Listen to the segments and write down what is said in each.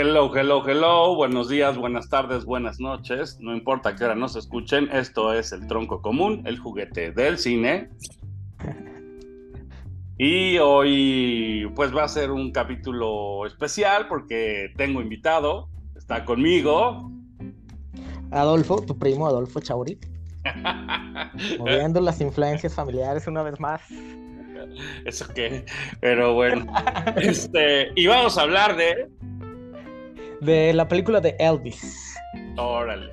Hello, hello, hello. Buenos días, buenas tardes, buenas noches. No importa qué hora nos escuchen, esto es el tronco común, el juguete del cine. Y hoy pues va a ser un capítulo especial porque tengo invitado, está conmigo. Adolfo, tu primo Adolfo Chauri. Moviendo las influencias familiares una vez más. Eso qué, pero bueno. este, y vamos a hablar de. De la película de Elvis. Órale.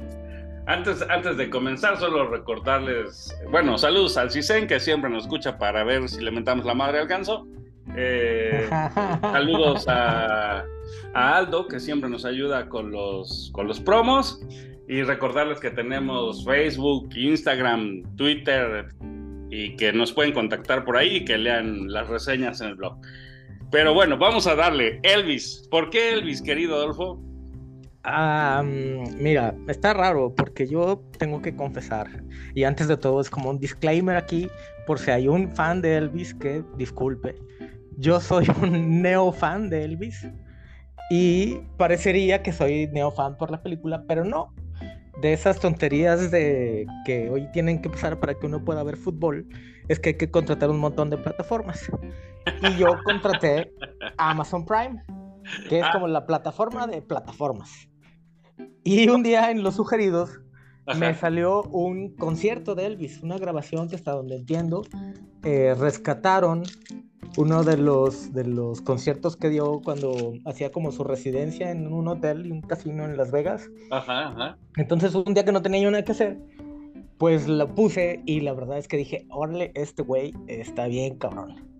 Antes, antes de comenzar, solo recordarles, bueno, saludos al Cisen, que siempre nos escucha para ver si le mentamos la madre al ganso. Eh, saludos a, a, Aldo, que siempre nos ayuda con los, con los promos. Y recordarles que tenemos Facebook, Instagram, Twitter, y que nos pueden contactar por ahí y que lean las reseñas en el blog. Pero bueno, vamos a darle. Elvis, ¿por qué Elvis, querido Adolfo? mira, está raro porque yo tengo que confesar, y antes de todo es como un disclaimer aquí, por si hay un fan de Elvis que disculpe, yo soy un neo fan de Elvis y parecería que soy neo fan por la película, pero no. De esas tonterías de que hoy tienen que pasar para que uno pueda ver fútbol, es que hay que contratar un montón de plataformas. Y yo contraté Amazon Prime, que es ah. como la plataforma de plataformas. Y un día en los sugeridos me salió un concierto de Elvis, una grabación que hasta donde entiendo eh, rescataron uno de los, de los conciertos que dio cuando hacía como su residencia en un hotel y un casino en Las Vegas. Ajá, ajá. Entonces un día que no tenía nada que hacer, pues lo puse y la verdad es que dije, órale, este güey está bien cabrón.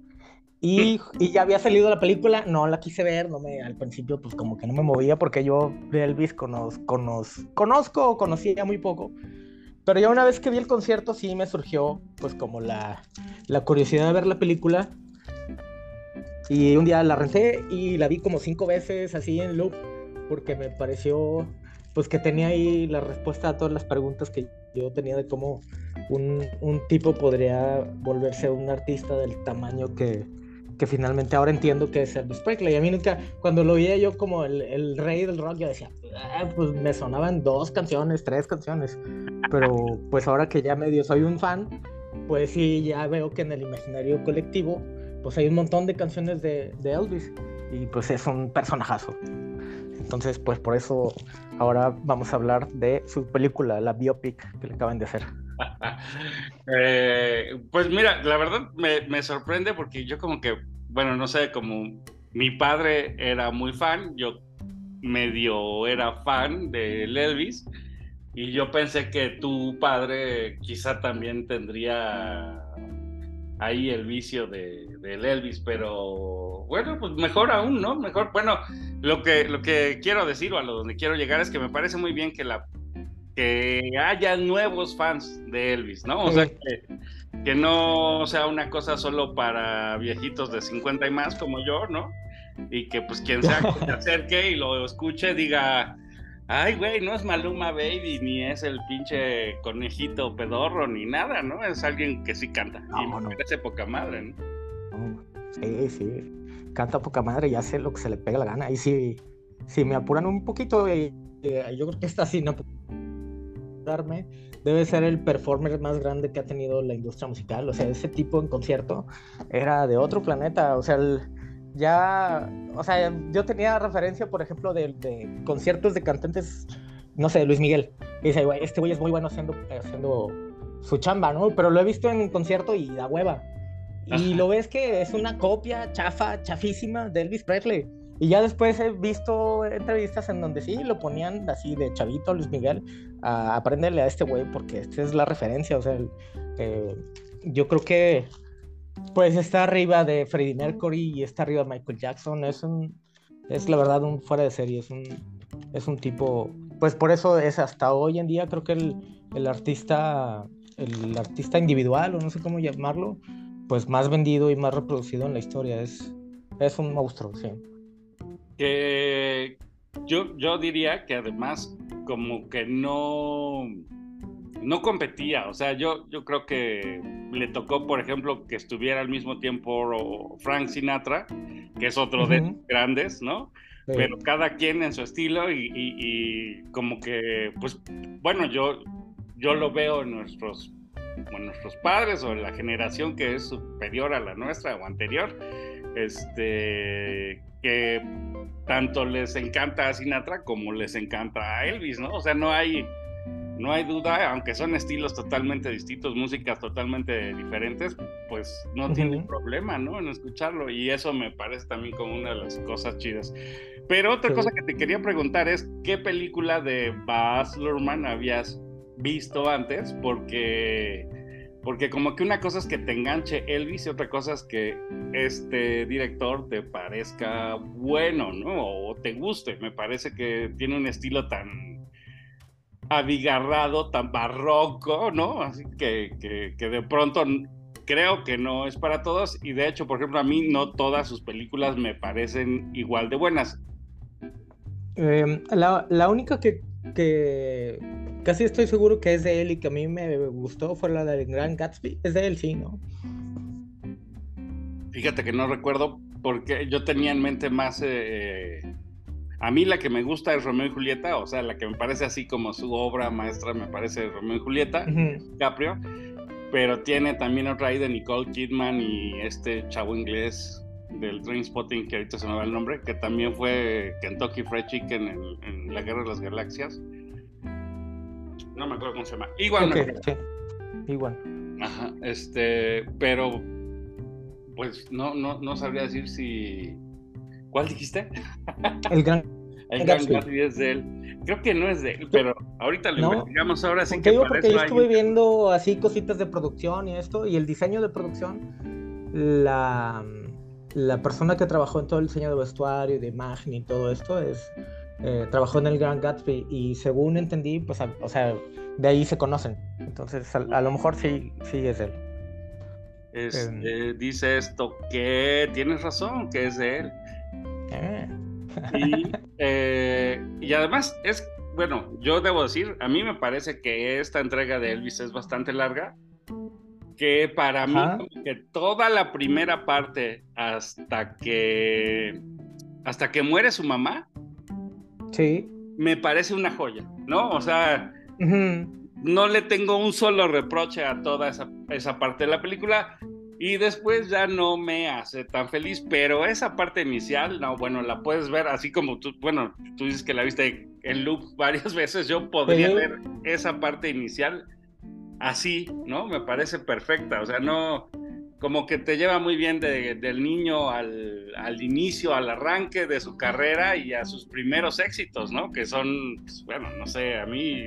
Y, ya había salido la película, no la quise ver, no me, al principio pues como que no me movía porque yo de Elvis conozco, conozco o conocía muy poco. Pero ya una vez que vi el concierto sí me surgió pues como la, la curiosidad de ver la película. Y un día la renté y la vi como cinco veces así en loop porque me pareció pues que tenía ahí la respuesta a todas las preguntas que yo tenía de cómo un, un tipo podría volverse un artista del tamaño que, que finalmente ahora entiendo que es Elvis Presley. A mí nunca, cuando lo veía yo como el, el rey del rock, yo decía, ah, pues me sonaban dos canciones, tres canciones. Pero pues ahora que ya medio soy un fan, pues sí, ya veo que en el imaginario colectivo, pues hay un montón de canciones de, de Elvis. Y pues es un personajazo. Entonces, pues por eso ahora vamos a hablar de su película, la biopic que le acaban de hacer. Eh, pues mira, la verdad me, sorprende porque yo como que, bueno, no sé, como mi padre era muy fan, yo medio era fan de Elvis y yo pensé que tu padre quizá también tendría ahí el vicio de, del Elvis, pero bueno, pues mejor aún, ¿no? Mejor, bueno, lo que, lo que quiero decir o a lo donde quiero llegar es que me parece muy bien que la que haya nuevos fans de Elvis, ¿no? O sea, que, no sea una cosa solo para viejitos de 50 y más como yo, ¿no? Y que pues quien sea que se acerque y lo escuche diga, ay, güey, no es Maluma Baby, ni es el pinche conejito pedorro, ni nada, ¿no? Es alguien que sí canta. y me parece poca madre, ¿no? Sí, sí. Canta poca madre y hace lo que se le pega la gana. Y si, si me apuran un poquito, eh, eh, yo creo que está así, ¿no? debe ser el performer más grande que ha tenido la industria musical. O sea, ese tipo en concierto era de otro planeta. O sea, ya, o sea, yo tenía referencia, por ejemplo, de, conciertos de cantantes, no sé, Luis Miguel. Dice, este güey es muy bueno haciendo, haciendo su chamba, ¿no? Pero lo he visto en concierto y da hueva. Y lo ves que es una copia chafa, chafísima de Elvis Presley. Y ya después he visto entrevistas en donde sí lo ponían así de chavito Luis Miguel a aprenderle a este güey porque esta es la referencia. O sea, eh, yo creo que pues está arriba de Freddie Mercury y está arriba de Michael Jackson. Es un, es la verdad un fuera de serie. Es un, es un tipo, pues por eso es hasta hoy en día creo que el, el artista, el artista individual o no sé cómo llamarlo, pues más vendido y más reproducido en la historia. Es, es un monstruo, sí que yo, yo diría que además como que no, no competía, o sea, yo, yo creo que le tocó, por ejemplo, que estuviera al mismo tiempo Frank Sinatra, que es otro de los grandes, ¿no? pero cada quien en su estilo y, como que, pues, bueno, yo, yo lo veo en nuestros, en nuestros padres o la generación que es superior a la nuestra o anterior, este, que tanto les encanta a Sinatra como les encanta a Elvis, ¿no? O sea, no hay no hay duda, aunque son estilos totalmente distintos, músicas totalmente diferentes, pues no tienen problema, ¿no? En escucharlo. Y eso me parece también como una de las cosas chidas. Pero otra cosa que te quería preguntar es, ¿qué película de Baz Luhrmann habías visto antes? Porque, porque como que una cosa es que te enganche Elvis y otra cosa es que este director te parezca bueno, ¿no? O te guste. Me parece que tiene un estilo tan abigarrado, tan barroco, ¿no? Así que, que, de pronto creo que no es para todos y de hecho, por ejemplo, a mí no todas sus películas me parecen igual de buenas. Em, la, única que, que, casi estoy seguro que es de él y que a mí me gustó fue la de Gran Gatsby. Es de él, sí, ¿no? Fíjate que no recuerdo porque yo tenía en mente más eh, a mí la que me gusta es Romeo y Julieta, o sea, la que me parece así como su obra maestra me parece Romeo y Julieta, Caprio, pero tiene también otra ahí de Nicole Kidman y este chavo inglés del Spotting, que ahorita se me va el nombre, que también fue Kentucky Fried Chicken en, la Guerra de las Galaxias. No me acuerdo cómo se llama. Igual. Igual. Ajá, este, pero pues no, no, no sabría decir si ¿Cuál dijiste? El Gran, el Gran Gatsby. es de él. Creo que no es de él, pero ahorita lo investigamos ahora sí que digo porque yo estuve viendo así cositas de producción y esto, y el diseño de producción, la, la persona que trabajó en todo el diseño de vestuario y de imagen y todo esto es eh, trabajó en el Grand Gatsby y según entendí, pues, o sea, de ahí se conocen. Entonces, a, lo mejor sí, sí es él. Este, dice esto que tienes razón, que es de él. Eh. Eh, y, además es, bueno, yo debo decir, a mí me parece que esta entrega de Elvis es bastante larga, que para mí, que toda la primera parte hasta que, hasta que muere su mamá, sí. me parece una joya, ¿no? O sea, no le tengo un solo reproche a toda esa, esa parte de la película y después ya no me hace tan feliz, pero esa parte inicial, no, bueno, la puedes ver así como tú, bueno, tú dices que la viste en loop varias veces, yo podría ver esa parte inicial así, ¿no? Me parece perfecta, o sea, no, como que te lleva muy bien del niño al, al, inicio, al arranque de su carrera y a sus primeros éxitos, ¿no? Que son, pues, bueno, no sé, a mí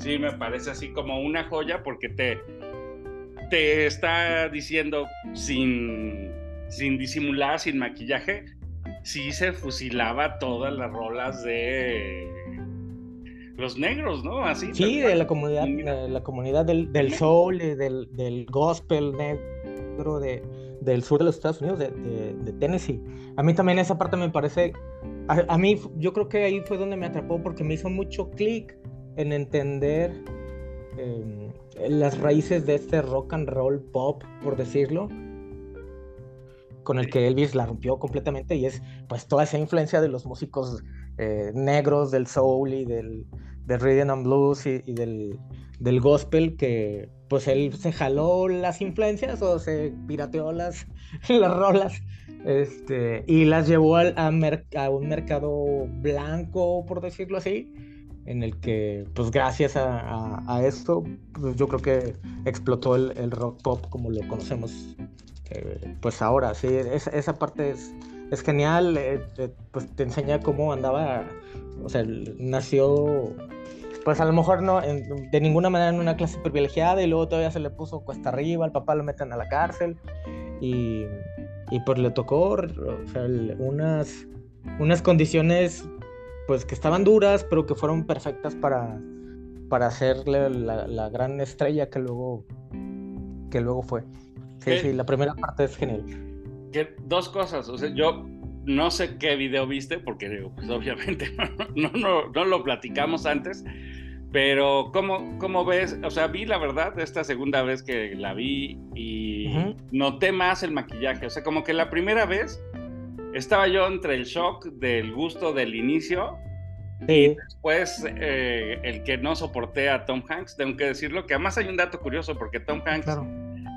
sí me parece así como una joya porque te te está diciendo sin, sin disimular, sin maquillaje, sí se fusilaba todas las rolas de los negros, ¿no? Así. Sí, de la comunidad, de la comunidad del, del soul, del, del gospel negro de, del sur de los Estados Unidos, de, de, Tennessee. A mí también esa parte me parece, a, a, mí yo creo que ahí fue donde me atrapó porque me hizo mucho clic en entender Em, las raíces de este rock and roll pop, por decirlo, con el que Elvis la rompió completamente y es pues toda esa influencia de los músicos eh, negros, del soul y del, del rhythm and blues y, del, del, gospel que pues él se jaló las influencias o se pirateó las, las rolas este, y las llevó a, a un mercado blanco, por decirlo así, en el que, pues gracias a, esto, pues yo creo que explotó el, rock pop como lo conocemos, eh, pues ahora, sí, esa parte es, es genial, eh, pues te enseña cómo andaba, o sea, nació, pues a lo mejor no, de ninguna manera en una clase privilegiada y luego todavía se le puso cuesta arriba, al papá lo meten a la cárcel y, y pues le tocó, o sea, unas, unas condiciones pues que estaban duras, pero que fueron perfectas para, para hacerle la, gran estrella que luego, que luego fue. Sí, sí, la primera parte es genial. Que, dos cosas, o sea, yo no sé qué video viste, porque pues, obviamente no, no, no, lo platicamos antes, pero ¿cómo, ¿cómo, ves? O sea, vi la verdad esta segunda vez que la vi y noté más el maquillaje, o sea, como que la primera vez estaba yo entre el shock del gusto del inicio y después eh, el que no soporté a Tom Hanks, tengo que decirlo, que además hay un dato curioso porque Tom Hanks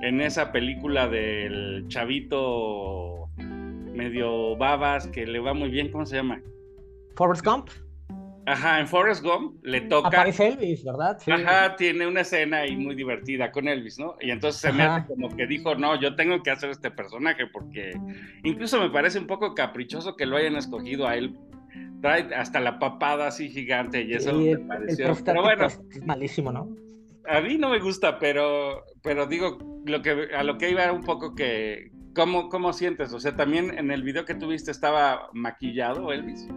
en esa película del chavito medio babas que le va muy bien, ¿cómo se llama? Forrest Gump. Ajá, en Forrest Gump le toca. Aparece Elvis, ¿verdad? Ajá, tiene una escena ahí muy divertida con Elvis, ¿no? Y entonces se me hace como que dijo, no, yo tengo que hacer este personaje porque incluso me parece un poco caprichoso que lo hayan escogido a él. Trae hasta la papada así gigante y eso me pareció. pero bueno, es malísimo, ¿no? A mí no me gusta, pero, pero digo, lo que, a lo que iba era un poco que, ¿cómo, ¿cómo sientes? O sea, también en el video que tuviste estaba maquillado Elvis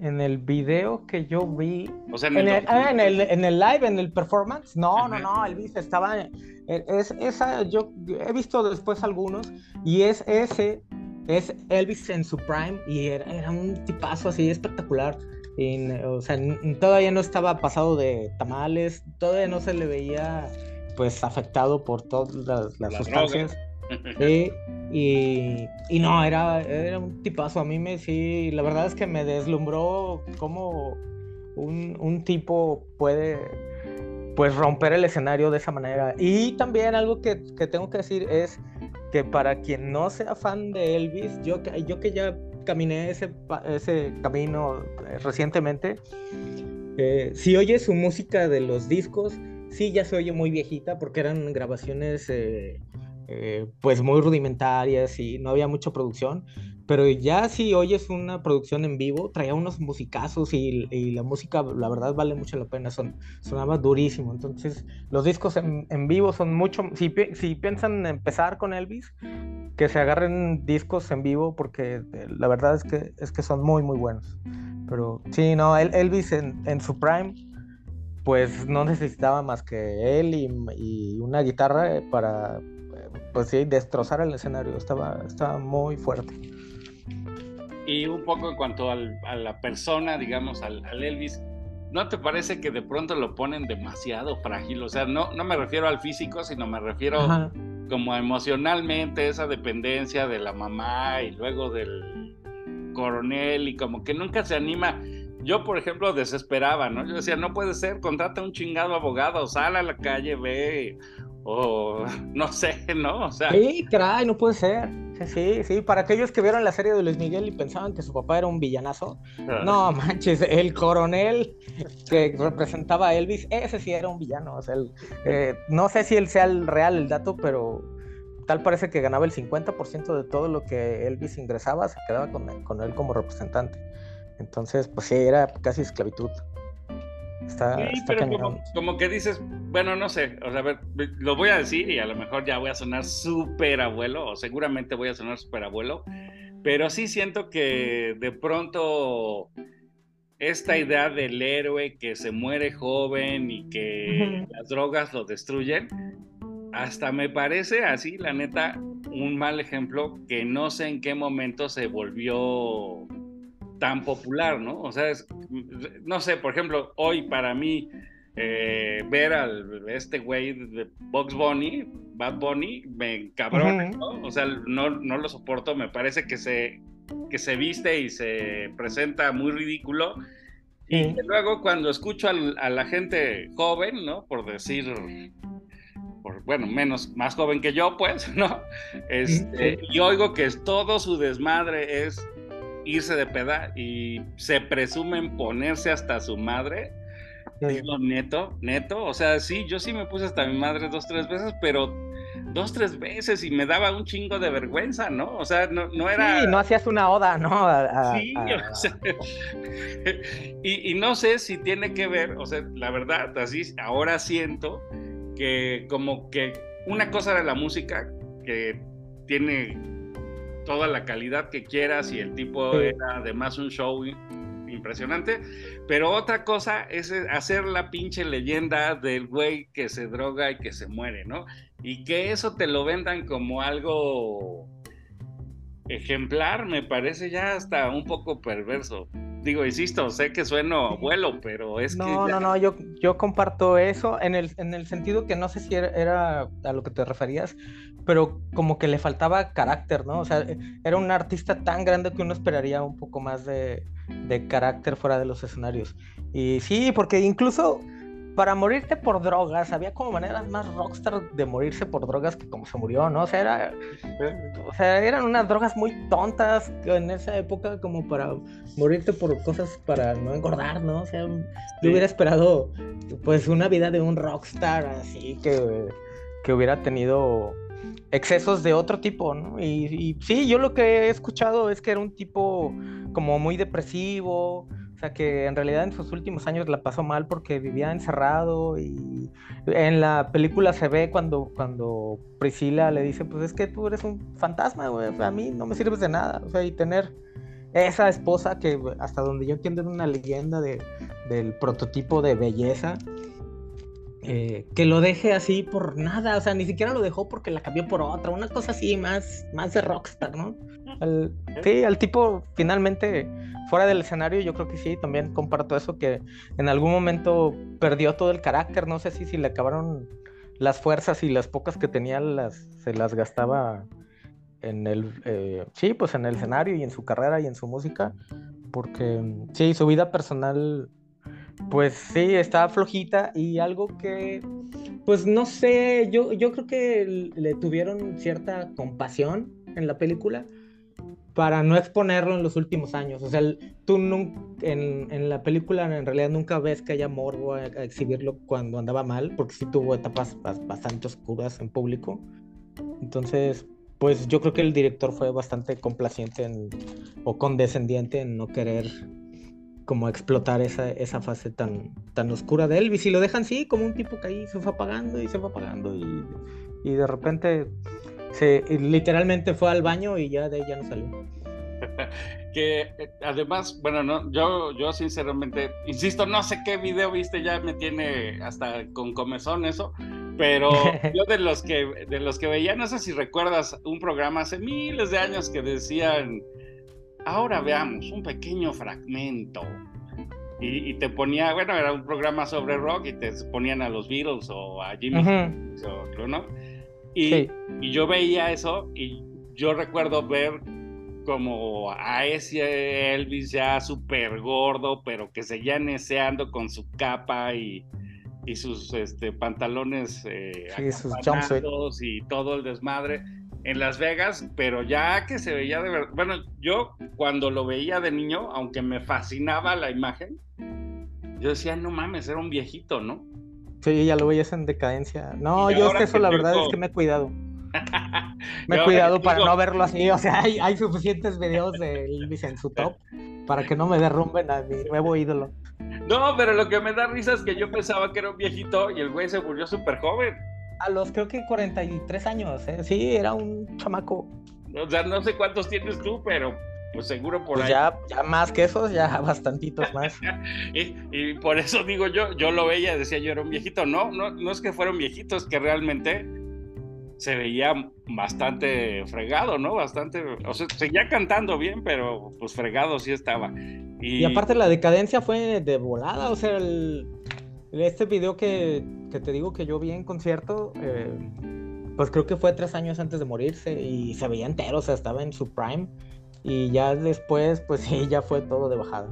en el video que yo vi. O sea, en, el, ah, en, el, en, el, live, en el performance. No, no, no, Elvis estaba. E, es, esa, yo he visto después algunos y es ese, es Elvis en su prime y era, un tipazo así espectacular. o sea, todavía no estaba pasado de tamales, todavía no se le veía pues afectado por todas las, sustancias. Y, y, no, era, era un tipazo. A mí me sí, la verdad es que me deslumbró cómo un, un tipo puede pues romper el escenario de esa manera. Y también algo que, que, tengo que decir es que para quien no sea fan de Elvis, yo, yo que ya caminé ese, ese camino eh, recientemente, eh, si oye su música de los discos, sí ya se oye muy viejita porque eran grabaciones eh, eh, pues muy rudimentarias y no había mucha producción, pero ya si oyes una producción en vivo, traía unos musicazos y, la música, la verdad, vale mucho la pena, son, sonaba durísimo. Entonces, los discos en, vivo son mucho. Si, si piensan empezar con Elvis, que se agarren discos en vivo, porque eh, la verdad es que, es que son muy, muy buenos. Pero sí, no, Elvis en, en su prime, pues no necesitaba más que él y, y una guitarra para pues sí, destrozar el escenario, estaba, estaba muy fuerte. Y un poco en cuanto a la persona, digamos, al, Elvis, ¿no te parece que de pronto lo ponen demasiado frágil? O sea, no, no me refiero al físico, sino me refiero como emocionalmente, esa dependencia de la mamá y luego del coronel y como que nunca se anima. Yo, por ejemplo, desesperaba, ¿no? Yo decía, no puede ser, contrata un chingado abogado, sal a la calle, ve, o no sé, ¿no? O sea... Sí, caray, no puede ser. Sí, sí, para aquellos que vieron la serie de Luis Miguel y pensaban que su papá era un villanazo, no manches, el coronel que representaba a Elvis, ese sí era un villano. O sea, eh, no sé si él sea el real el dato, pero tal parece que ganaba el 50% de todo lo que Elvis ingresaba, se quedaba con, con él como representante. Entonces, pues sí, era casi esclavitud sí, pero como, que dices, bueno, no sé, o sea, a ver, lo voy a decir y a lo mejor ya voy a sonar súper abuelo, o seguramente voy a sonar súper abuelo, pero sí siento que de pronto esta idea del héroe que se muere joven y que las drogas lo destruyen, hasta me parece así, la neta, un mal ejemplo que no sé en qué momento se volvió tan popular, ¿no? O sea, no sé, por ejemplo, hoy para mí eh, ver al este güey de Box Bunny, Bad Bunny, me encabrona, ¿no? O sea, no, no lo soporto, me parece que se, que se viste y se presenta muy ridículo. Y luego cuando escucho a la gente joven, ¿no? Por decir, por, bueno, menos, más joven que yo, pues, ¿no? Este, y oigo que todo su desmadre es irse de peda y se presumen ponerse hasta su madre. Digo, neto, neto, o sea, sí, yo sí me puse hasta mi madre dos, tres veces, pero dos, tres veces y me daba un chingo de vergüenza, ¿no? O sea, no, no era... Sí, no hacías una oda, ¿no? sí, O sea, y, y, no sé si tiene que ver, o sea, la verdad, así, ahora siento que como que una cosa era la música, que tiene toda la calidad que quieras y el tipo era además un show impresionante, pero otra cosa es hacer la pinche leyenda del güey que se droga y que se muere, ¿no? Y que eso te lo vendan como algo ejemplar, me parece ya hasta un poco perverso. Digo, insisto, sé que sueno abuelo, pero es no, que. No, no, no, yo, yo comparto eso en el, en el sentido que no sé si era, a lo que te referías, pero como que le faltaba carácter, ¿no? O sea, era un artista tan grande que uno esperaría un poco más de, de carácter fuera de los escenarios. Y sí, porque incluso para morirte por drogas, había como maneras más rockstar de morirse por drogas que como se murió, ¿no? O sea, era, o sea, eran unas drogas muy tontas en esa época como para morirte por cosas para no engordar, ¿no? O sea, yo hubiera esperado pues una vida de un rockstar así que, que hubiera tenido excesos de otro tipo, ¿no? Y, y sí, yo lo que he escuchado es que era un tipo como muy depresivo, sea, que en realidad en sus últimos años la pasó mal porque vivía encerrado y en la película se ve cuando, cuando Priscila le dice, pues es que tú eres un fantasma, güey, a mí no me sirves de nada. O sea, y tener esa esposa que hasta donde yo entiendo es una leyenda de, del prototipo de belleza, eh, que lo deje así por nada, o sea, ni siquiera lo dejó porque la cambió por otra, una cosa así más, más de rockstar, ¿no? sí, al tipo finalmente fuera del escenario yo creo que sí, también comparto eso, que en algún momento perdió todo el carácter, no sé si, si le acabaron las fuerzas y las pocas que tenía las, se las gastaba en el, eh, sí, pues en el escenario y en su carrera y en su música, porque sí, su vida personal pues sí, estaba flojita y algo que, pues no sé, yo, yo creo que le tuvieron cierta compasión en la película para no exponerlo en los últimos años. O sea, tú en, en, la película en realidad nunca ves que haya morbo a, exhibirlo cuando andaba mal, porque sí tuvo etapas bastante oscuras en público. Entonces, pues yo creo que el director fue bastante complaciente o condescendiente en no querer como explotar esa, esa fase tan, tan oscura de Elvis. Y lo dejan así, como un tipo que ahí se fue apagando y se fue apagando y, y de repente se literalmente fue al baño y ya de ahí ya no salió. que eh, además, bueno, no, yo, yo sinceramente, insisto, no sé qué video viste, ya me tiene hasta con comezón eso, pero yo de los que de los que veía, no sé si recuerdas un programa hace miles de años que decían ahora veamos un pequeño fragmento. Y, te ponía, bueno, era un programa sobre rock y te ponían a los Beatles o a Jimmy o ¿no? Y, y yo veía eso y yo recuerdo ver como a ese Elvis ya súper gordo, pero que seguía neceando con su capa y, y sus este, pantalones eh, y todo el desmadre en Las Vegas, pero ya que se veía de verdad, bueno, yo cuando lo veía de niño, aunque me fascinaba la imagen, yo decía, no mames, era un viejito, ¿no? Sí, ya lo veías en decadencia. No, yo es que eso la verdad es que me he cuidado. me he cuidado para no verlo así, o sea, hay, suficientes videos de Elvis en su top para que no me derrumben a mi nuevo ídolo. No, pero lo que me da risa es que yo pensaba que era un viejito y el güey se murió súper joven. A los creo que 43 años, ¿eh? sí, era un chamaco. O sea, no sé cuántos tienes tú, pero pues seguro por pues ahí. Ya, ya más que esos, ya bastantitos más. y, por eso digo yo, yo lo veía, decía yo era un viejito. No, no, no es que fuera un viejito, es que realmente se veía bastante fregado, ¿no? Bastante, o sea, seguía cantando bien, pero pues fregado sí estaba. Y, y aparte la decadencia fue de volada, o sea, el, este video que, te digo que yo vi en concierto, eh, pues creo que fue tres años antes de morirse y se veía entero, o sea, estaba en su prime. Y ya después, pues sí, ya fue todo de bajada.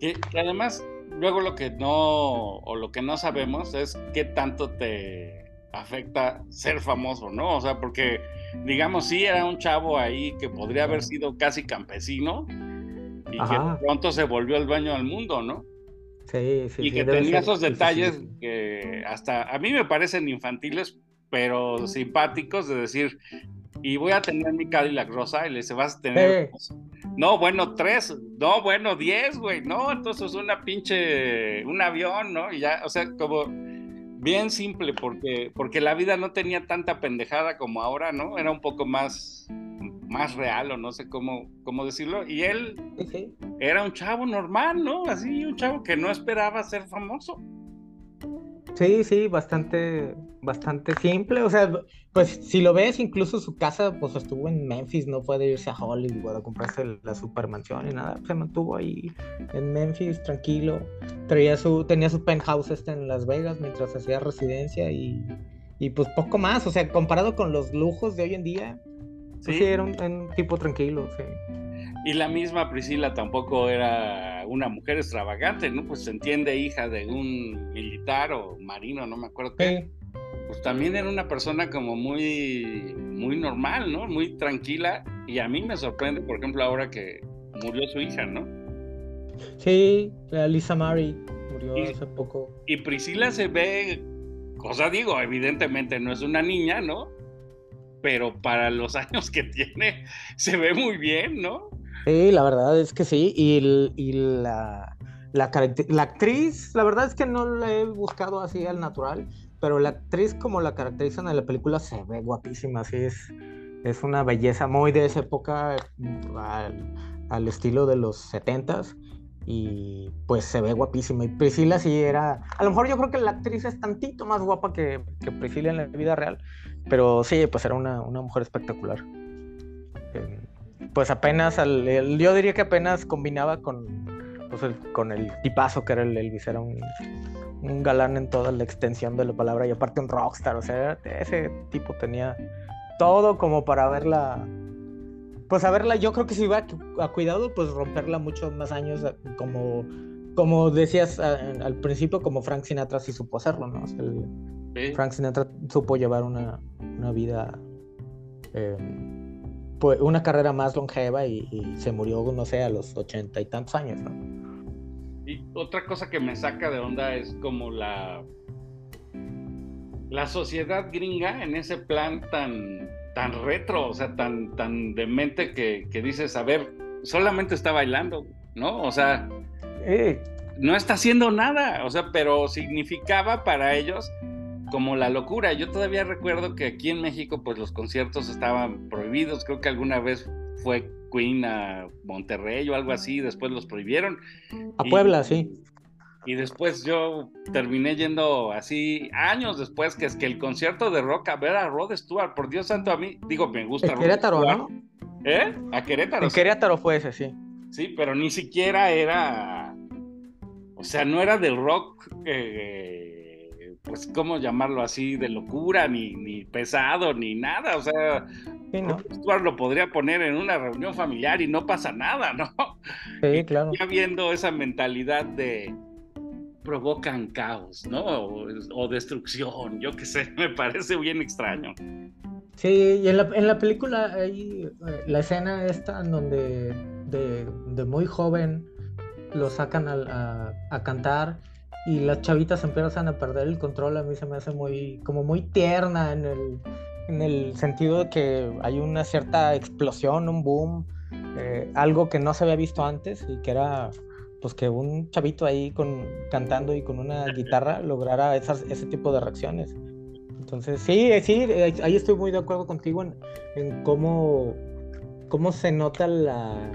Y, además, luego lo que no, o lo que no sabemos es qué tanto te afecta ser famoso, ¿no? O sea, porque, digamos, sí era un chavo ahí que podría haber sido casi campesino y que pronto se volvió el dueño del mundo, ¿no? Sí, sí, y que tenía esos detalles que hasta a mí me parecen infantiles, pero simpáticos, de decir, y voy a tener mi Cadillac rosa, y le dice, vas a tener, no, bueno, tres, no, bueno, diez, güey, no, entonces una pinche, un avión, ¿no? Y ya, o sea, como bien simple, porque, porque la vida no tenía tanta pendejada como ahora, ¿no? Era un poco más más real o no sé cómo, cómo decirlo. Y él era un chavo normal, ¿no? Así, un chavo que no esperaba ser famoso. Sí, sí, bastante, bastante simple. O sea, pues si lo ves, incluso su casa, pues estuvo en Memphis, no puede irse a Hollywood a comprarse la supermansión y nada. Se mantuvo ahí en Memphis, tranquilo. Traía su, tenía su penthouse este en Las Vegas mientras hacía residencia y, y pues poco más. O sea, comparado con los lujos de hoy en día, sí, era un, tipo tranquilo, sí. Y la misma Priscila tampoco era una mujer extravagante, ¿no? Pues se entiende hija de un militar o marino, no me acuerdo qué. Pues también era una persona como muy, muy normal, ¿no? Muy tranquila. Y a mí me sorprende, por ejemplo, ahora que murió su hija, ¿no? Sí, Lisa Mary murió hace poco. Y Priscila se ve, cosa digo, evidentemente no es una niña, ¿no? Pero para los años que tiene se ve muy bien, ¿no? Sí, la verdad es que sí, y, la, la, actriz, la verdad es que no la he buscado así al natural, pero la actriz como la caracterizan en la película se ve guapísima, así es, es una belleza muy de esa época al, estilo de los setentas y pues se ve guapísima. Y Priscila sí era, a lo mejor yo creo que la actriz es tantito más guapa que, que Priscila en la vida real, pero sí, pues era una, mujer espectacular. Eh, pues apenas, yo diría que apenas combinaba con, pues el, con el tipazo que era el Elvis, era un, galán en toda la extensión de la palabra y aparte un rockstar, o sea, ese tipo tenía todo como para verla, pues a verla, yo creo que si iba a, cuidado, pues romperla muchos más años, como, como decías al principio, como Frank Sinatra sí supo hacerlo, ¿no? Frank Sinatra supo llevar una, vida, em, pues, una carrera más longeva y, se murió, no sé, a los ochenta y tantos años, ¿no? Y otra cosa que me saca de onda es como la, la sociedad gringa en ese plan tan, tan retro, o sea, tan, tan demente que, que dices, a ver, solamente está bailando, ¿no? O sea, no está haciendo nada, o sea, pero significaba para ellos como la locura. Yo todavía recuerdo que aquí en México pues los conciertos estaban prohibidos, creo que alguna vez fue Queen a Monterrey o algo así, después los prohibieron. A Puebla, sí. Y después yo terminé yendo así años después, que es que el concierto de rock a ver a Rod Stewart, por Dios santo, a mí, digo, me gusta. A Querétaro, ¿no? ¿Eh? A Querétaro. En Querétaro fue ese, sí. Sí, pero ni siquiera era, o sea, no era del rock eh, pues, ¿cómo llamarlo así? De locura, ni, ni pesado, ni nada. O sea, sí, lo podría poner en una reunión familiar y no pasa nada, ¿no? Sí, claro. Ya viendo esa mentalidad de provocan caos, ¿no? O, destrucción, yo qué sé, me parece bien extraño. Sí, y en la, en la película hay eh, la escena esta en donde de, muy joven lo sacan a, a cantar y las chavitas empiezan a perder el control, a mí se me hace muy, como muy tierna en el, en el sentido de que hay una cierta explosión, un boom, eh, algo que no se había visto antes y que era pues que un chavito ahí con, cantando y con una guitarra lograra esas, ese tipo de reacciones. Entonces, sí, sí, eh, ahí estoy muy de acuerdo contigo en, en cómo, cómo se nota la,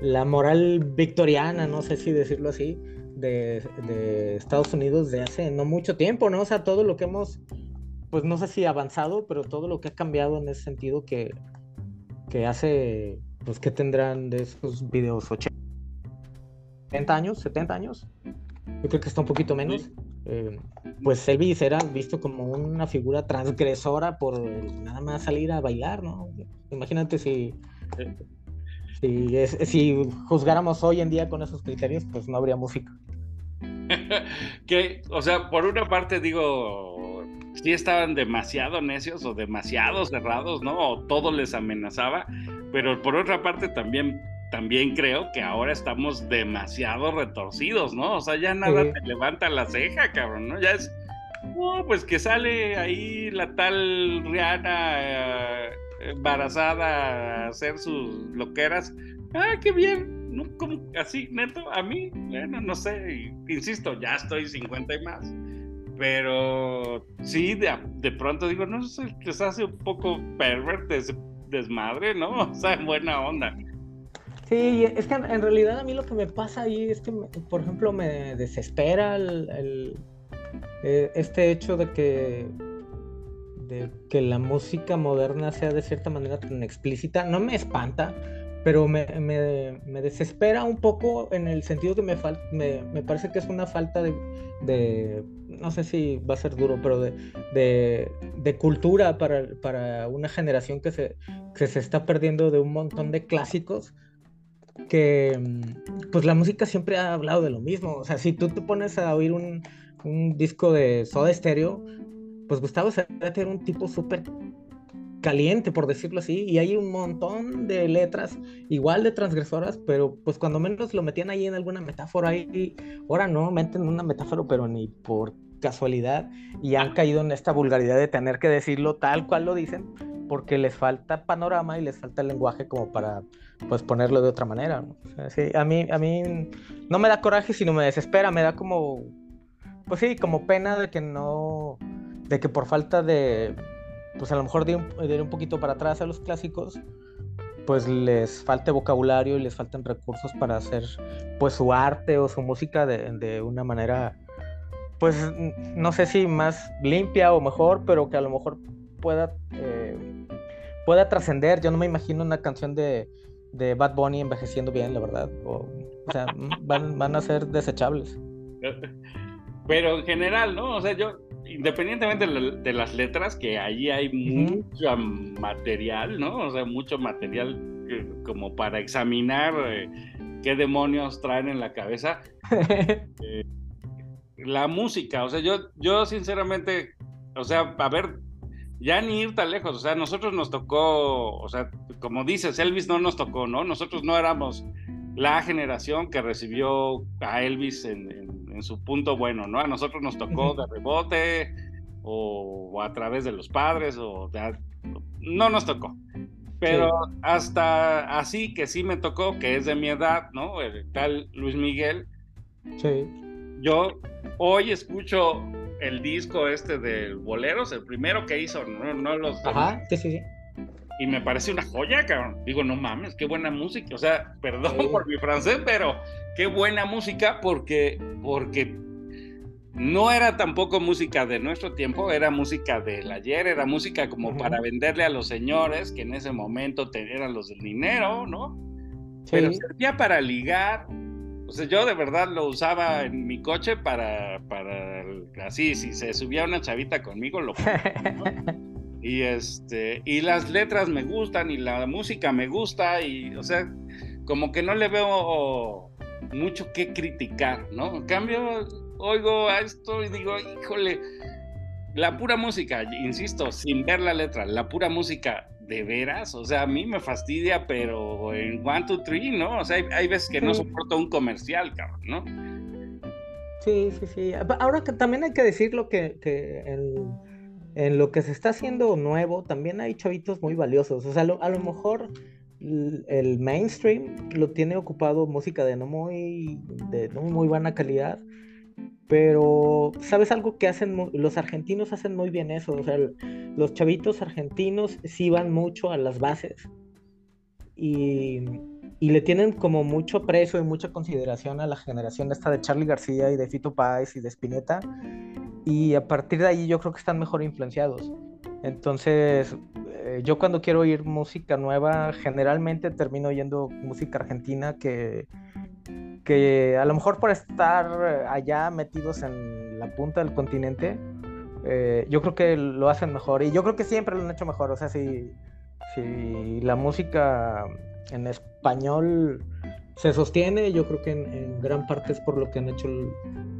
la moral victoriana, no sé si decirlo así, de, Estados Unidos de hace no mucho tiempo, ¿no? O sea, todo lo que hemos, pues no sé si avanzado, pero todo lo que ha cambiado en ese sentido que, que hace, pues que tendrán de esos videos 80 años, 70 años, yo creo que está un poquito menos. Eh, pues Elvis era visto como una figura transgresora por nada más salir a bailar, ¿no? Imagínate si si, si juzgáramos hoy en día con esos criterios, pues no habría música. que, o sea, por una parte digo, sí estaban demasiado necios o demasiado cerrados, ¿no? O todo les amenazaba, pero por otra parte también, también creo que ahora estamos demasiado retorcidos, ¿no? O sea, ya nada te levanta la ceja, cabrón, ¿no? Ya es, no, pues que sale ahí la tal Rihanna eh, embarazada a hacer sus loqueras. Ah, qué bien, así, neto, a mí, bueno, no sé, insisto, ya estoy 50 y más. Pero sí, de, de pronto digo, no sé, les hace un poco pervert ese desmadre, ¿no? O sea, buena onda. Sí, es que en realidad a mí lo que me pasa ahí es que, por ejemplo, me desespera el, eh, este hecho de que de que la música moderna sea de cierta manera tan explícita no me espanta, pero me, desespera un poco en el sentido que me, me, parece que es una falta de, no sé si va a ser duro, pero de, cultura para, para, una generación que se, que se está perdiendo de un montón de clásicos que pues la música siempre ha hablado de lo mismo. O sea, si tú te pones a oír un, un disco de Soda Stereo, pues Gustavo Cerati era un tipo súper caliente, por decirlo así, y hay un montón de letras igual de transgresoras, pero pues cuando menos lo metían ahí en alguna metáfora, y ahora no meten una metáfora, pero ni por casualidad, y han caído en esta vulgaridad de tener que decirlo tal cual lo dicen, porque les falta panorama y les falta el lenguaje como para pues ponerlo de otra manera. a mí, a mí no me da coraje, sino me desespera, me da como, pues sí, como pena de que no de que por falta de, pues a lo mejor de ir un poquito para atrás a los clásicos, pues les falte vocabulario y les faltan recursos para hacer pues su arte o su música de, una manera, pues no sé si más limpia o mejor, pero que a lo mejor pueda, eh, pueda trascender. Yo no me imagino una canción de, de Bad Bunny envejeciendo bien, la verdad. O, o sea, van, van a ser desechables. Pero en general, ¿no? O sea, yo independientemente de, las letras, que ahí hay mucho material, ¿no? O sea, mucho material eh, como para examinar eh, qué demonios traen en la cabeza. Eh, la música, o sea, yo, yo sinceramente, o sea, a ver, ya ni ir tan lejos, o sea, nosotros nos tocó, o sea, como dices, Elvis no nos tocó, ¿no? Nosotros no éramos la generación que recibió a Elvis en en su punto bueno, ¿no? A nosotros nos tocó de rebote o, a través de los padres o no nos tocó. Pero hasta así que sí me tocó, que es de mi edad, ¿no? El tal Luis Miguel. Sí. Yo hoy escucho el disco este de Boleros, el primero que hizo, no, no los... Ajá, sí, sí, sí y me parece una joya, cabrón. Digo, no mames, qué buena música. O sea, perdón por mi francés, pero qué buena música porque, porque no era tampoco música de nuestro tiempo, era música del ayer, era música como para venderle a los señores que en ese momento eran los del dinero, ¿no? Pero servía para ligar. O sea, yo de verdad lo usaba en mi coche para, para así, si se subía una chavita conmigo, lo ¿no? Y este, y las letras me gustan y la música me gusta y, o sea, como que no le veo mucho que criticar, ¿no? En cambio, oigo a esto y digo, híjole, la pura música, insisto, sin ver la letra, la pura música, de veras, o sea, a mí me fastidia, pero en one, two, three, ¿no? O sea, hay, veces que no soporto un comercial, cabrón, ¿no? Sí, sí, sí. Ahora que también hay que decir lo que, que el en lo que se está haciendo nuevo, también hay chavitos muy valiosos. O sea, a lo mejor el mainstream lo tiene ocupado música de no muy, de no muy buena calidad. Pero, ¿sabes algo que hacen los argentinos hacen muy bien eso? O sea, los chavitos argentinos sí van mucho a las bases. Y, y, le tienen como mucho aprecio y mucha consideración a la generación esta de Charlie García y de Fito Páez y de Spinetta y a partir de ahí yo creo que están mejor influenciados. Entonces, eh, yo cuando quiero oír música nueva, generalmente termino oyendo música argentina que, que a lo mejor por estar allá metidos en la punta del continente, eh, yo creo que lo hacen mejor. Y yo creo que siempre lo han hecho mejor. O sea, si, si la música en español se sostiene, yo creo que en, gran parte es por lo que han hecho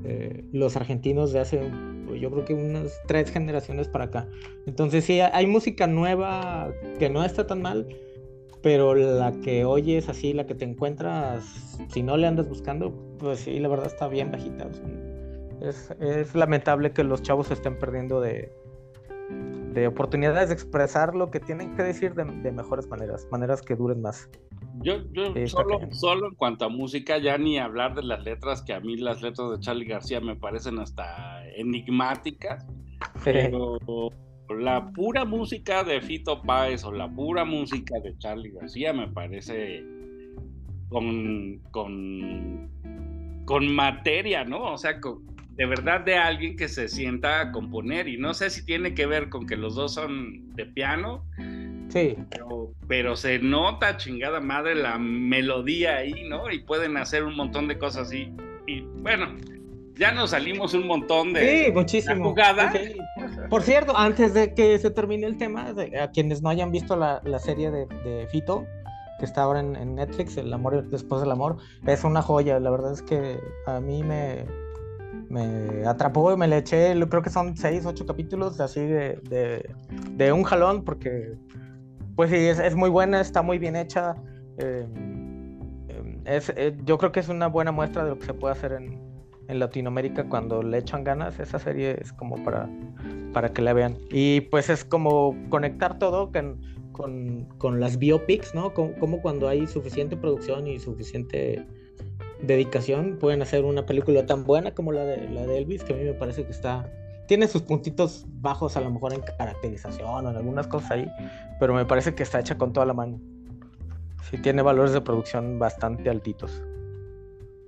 eh, los argentinos de hace yo creo que unas tres generaciones para acá. Entonces sí, hay música nueva que no está tan mal, pero la que oyes así, la que te encuentras, si no le andas buscando, pues sí, la verdad está bien bajita. es, lamentable que los chavos estén perdiendo de, de oportunidades de expresar lo que tienen que decir de, de mejores maneras, maneras que duren más. Yo, yo solo, solo en cuanto a música, ya ni hablar de las letras, que a mí las letras de Charlie García me parecen hasta enigmáticas, pero la pura música de Fito Páez o la pura música de Charlie García me parece con, con, con materia, ¿no? O sea, de verdad de alguien que se sienta a componer y no sé si tiene que ver con que los dos son de piano. Sí. Pero, se nota chingada madre la melodía ahí, ¿no? Y pueden hacer un montón de cosas así. Y bueno, ya nos salimos un montón de sí, muchísimo. jugada. Por cierto, antes de que se termine el tema, a quienes no hayan visto la, serie de, Fito, que está ahora en, Netflix, El amor después del amor, es una joya. La verdad es que a mí me, me atrapó y me le eché, creo que son seis, ocho capítulos así de, de, un jalón, porque pues sí, es, muy buena, está muy bien hecha. Em, em, es, eh, yo creo que es una buena muestra de lo que se puede hacer en, Latinoamérica cuando le echan ganas. Esa serie es como para, para que la vean. Y pues es como conectar todo con, con, las biopics, ¿no? Como, cuando hay suficiente producción y suficiente dedicación pueden hacer una película tan buena como la de, la de Elvis, que a mí me parece que está... Tiene sus puntitos bajos a lo mejor en caracterización o en algunas cosas ahí, pero me parece que está hecha con toda la mano. Sí, tiene valores de producción bastante altitos.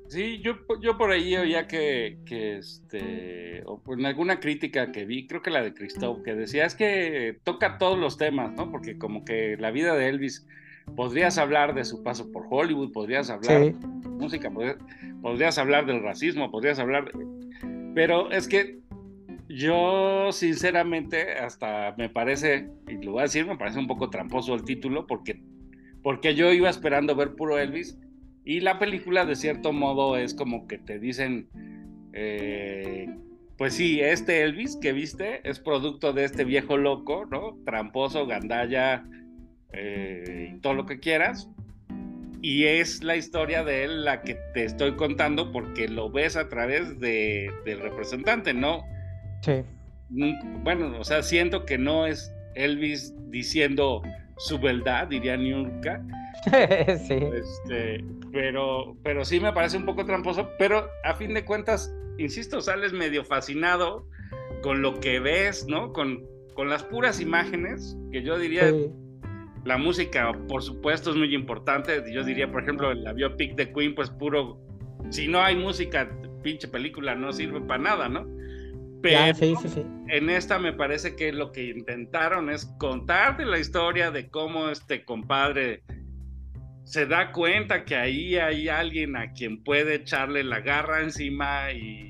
Sí, yo, yo por ahí oía que, que este, o en alguna crítica que vi, creo que la de Christoph, que decía es que toca todos los temas, ¿no? Porque como que la vida de Elvis, podrías hablar de su paso por Hollywood, podrías hablar de música, podrías, hablar del racismo, podrías hablar, pero es que yo sinceramente hasta me parece, y lo voy a decir, me parece un poco tramposo el título, porque, porque yo iba esperando ver puro Elvis y la película, de cierto modo, es como que te dicen, eh, pues sí, este Elvis que viste es producto de este viejo loco, ¿no? Tramposo, gandalla, eh, y todo lo que quieras. Y es la historia de él la que te estoy contando porque lo ves a través de, del representante, ¿no? Sí. Bueno, o sea, siento que no es Elvis diciendo su verdad, diría nunca sí. Este, pero, pero sí me parece un poco tramposo, pero a fin de cuentas, insisto, sales medio fascinado con lo que ves, ¿no? Con, con las puras imágenes, que yo diría, la música, por supuesto, es muy importante. Yo diría, por ejemplo, la biopic de Queen, pues puro, si no hay música, pinche película no sirve para nada, ¿no? Pero en esta me parece que lo que intentaron es contarte la historia de cómo este compadre se da cuenta que ahí hay alguien a quien puede echarle la garra encima y,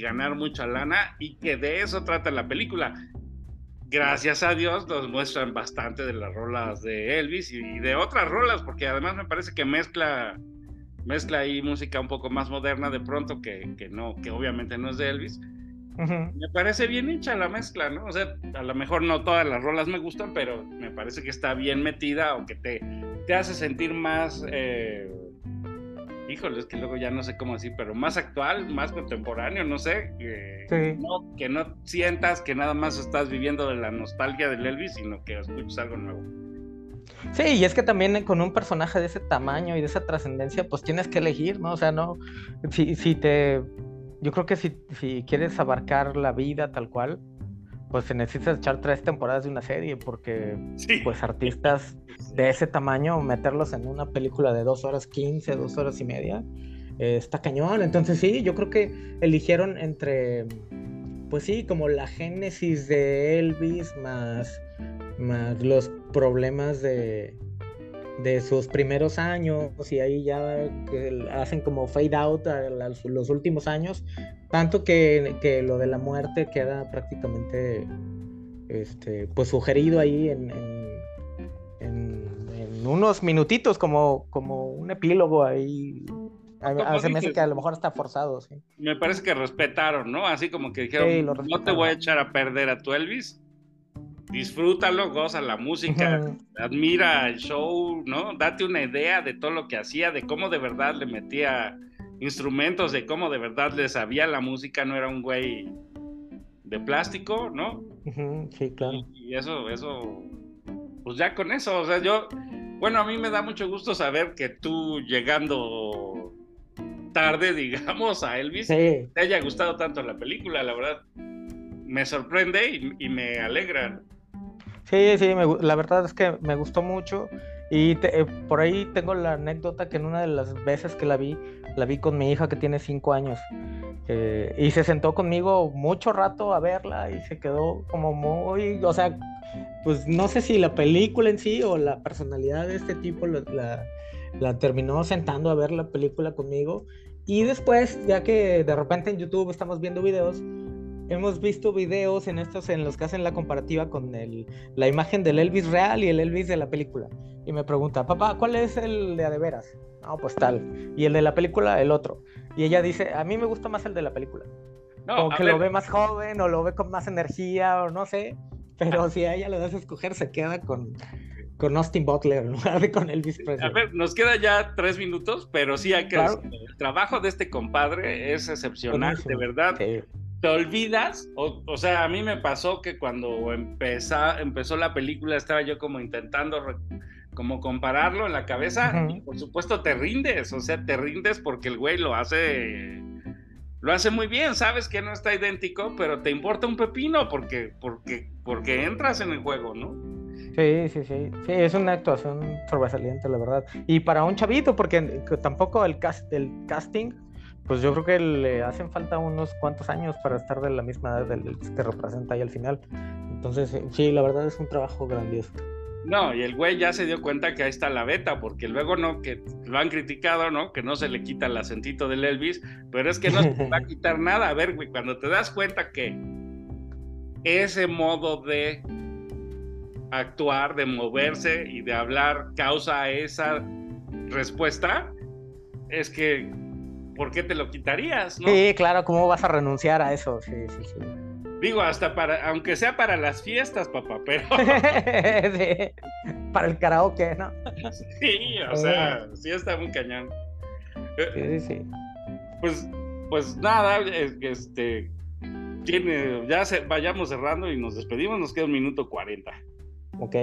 ganar mucha lana y que de eso trata la película. Gracias a Dios nos muestran bastante de las rolas de Elvis y de otras rolas, porque además me parece que mezcla, mezcla ahí música un poco más moderna de pronto que, que no, que obviamente no es de Elvis. Me parece bien hecha la mezcla, ¿no? O sea, a lo mejor no todas las rolas me gustan, pero me parece que está bien metida o que te, te hace sentir más, eh, híjole, es que luego ya no sé cómo decir, pero más actual, más contemporáneo, no sé, que, no, que no sientas que nada más estás viviendo de la nostalgia del Elvis, sino que escuches algo nuevo. Sí, y es que también con un personaje de ese tamaño y de esa trascendencia, pues tienes que elegir, ¿no? O sea, no, si, si te, yo creo que si, si quieres abarcar la vida tal cual, pues se necesita echar tres temporadas de una serie, porque pues artistas de ese tamaño, meterlos en una película de dos horas quince, dos horas y media, eh, está cañón. Entonces sí, yo creo que eligieron entre, pues sí, como la génesis de Elvis más, más los problemas de, de sus primeros años y ahí ya hacen como fade out a los últimos años tanto que, lo de la muerte queda prácticamente este, pues sugerido ahí en, en, unos minutitos, como, como un epílogo ahí. A, se me hace que a lo mejor está forzado, sí. Me parece que respetaron, ¿no? Así como que dijeron, no te voy a echar a perder a tu Elvis, disfrútalo, goza la música, admira el show, ¿no? Date una idea de todo lo que hacía, de cómo de verdad le metía instrumentos de cómo de verdad le sabía la música, no era un güey de plástico, ¿no? Sí, claro. Y, eso, eso, pues ya con eso, o sea, yo, bueno, a mí me da mucho gusto saber que tú llegando tarde, digamos, a Elvis, te haya gustado tanto la película, la verdad, me sorprende y, y me alegra. Sí, sí, la verdad es que me gustó mucho. Y eh, por ahí tengo la anécdota que en una de las veces que la vi, la vi con mi hija que tiene cinco años. Eh, y se sentó conmigo mucho rato a verla y se quedó como muy, o sea, pues no sé si la película en sí o la personalidad de este tipo la, la terminó sentando a ver la película conmigo. Y después, ya que de repente en YouTube estamos viendo videos, hemos visto videos en estos en los que hacen la comparativa con el, la imagen del Elvis real y el Elvis de la película. Y me pregunta, papá, ¿cuál es el de veras? No, pues tal. Y el de la película, el otro. Y ella dice, a mí me gusta más el de la película. No, o que lo ve más joven o lo ve con más energía o no sé. Pero si a ella le das a escoger, se queda con, con Austin Butler en lugar de con Elvis Presley. A ver, nos queda ya tres minutos, pero sí hay que el trabajo de este compadre es excepcional, de verdad te olvidas, o, sea, a mí me pasó que cuando empezó la película estaba yo como intentando como compararlo en la cabeza y por supuesto te rindes, o sea, te rindes porque el güey lo hace lo hace muy bien, sabes que no está idéntico, pero te importa un pepino porque porque porque entras en el juego, ¿no? Sí, sí, sí, sí, es una actuación sobresaliente, la verdad. Y para un chavito, porque tampoco el, cast, el casting pues yo creo que le hacen falta unos cuantos años para estar de la misma edad del que representa ahí al final. Entonces, eh, sí, la verdad es un trabajo grandioso. No, y el güey ya se dio cuenta que ahí está la beta, porque luego no, que lo han criticado, ¿no? Que no se le quita el acentito del Elvis, pero es que no se va a quitar nada. A ver, güey, cuando te das cuenta que ese modo de actuar, de moverse y de hablar causa esa respuesta, es que ¿por qué te lo quitarías? Sí, claro, ¿cómo vas a renunciar a eso? Sí, sí, sí. Digo, hasta para, aunque sea para las fiestas, papá, pero. Para el karaoke, ¿no? Sí, o sea, sí está muy cañón. Sí, sí. Pues, pues nada, este. Tiene, ya se, vayamos cerrando y nos despedimos, nos queda un minuto cuarenta. Ok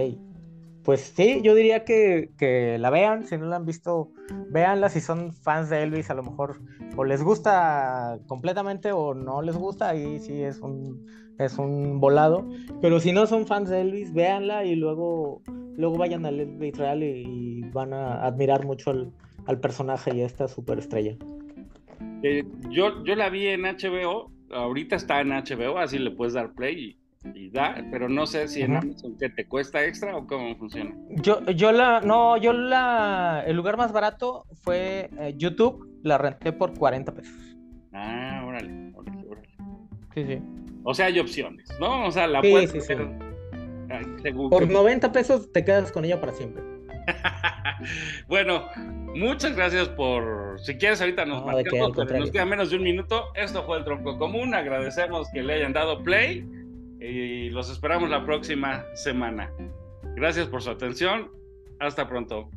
pues sí, yo diría que, la vean, si no la han visto, véanla, si son fans de Elvis, a lo mejor o les gusta completamente o no les gusta, ahí sí es un, es un volado, pero si no son fans de Elvis, véanla y luego, luego vayan al Elvis Real y, van a admirar mucho al, personaje y a esta superestrella. Eh, yo, yo la vi en HBO, ahorita está en HBO, así le puedes dar play y da, pero no sé si en Amazon que te cuesta extra o cómo funciona. Yo, yo la, no, yo la, el lugar más barato fue eh, YouTube, la renté por 40 pesos. Ah, órale, órale, órale. Sí, sí. O sea, hay opciones, ¿no? O sea, la puedes Por 90 pesos te quedas con ella para siempre. bueno, muchas gracias por. Si quieres, ahorita nos no, nos queda menos de un minuto. Esto fue el Tronco Común. Agradecemos que le hayan dado play y los esperamos la próxima semana. Gracias por su atención. Hasta pronto.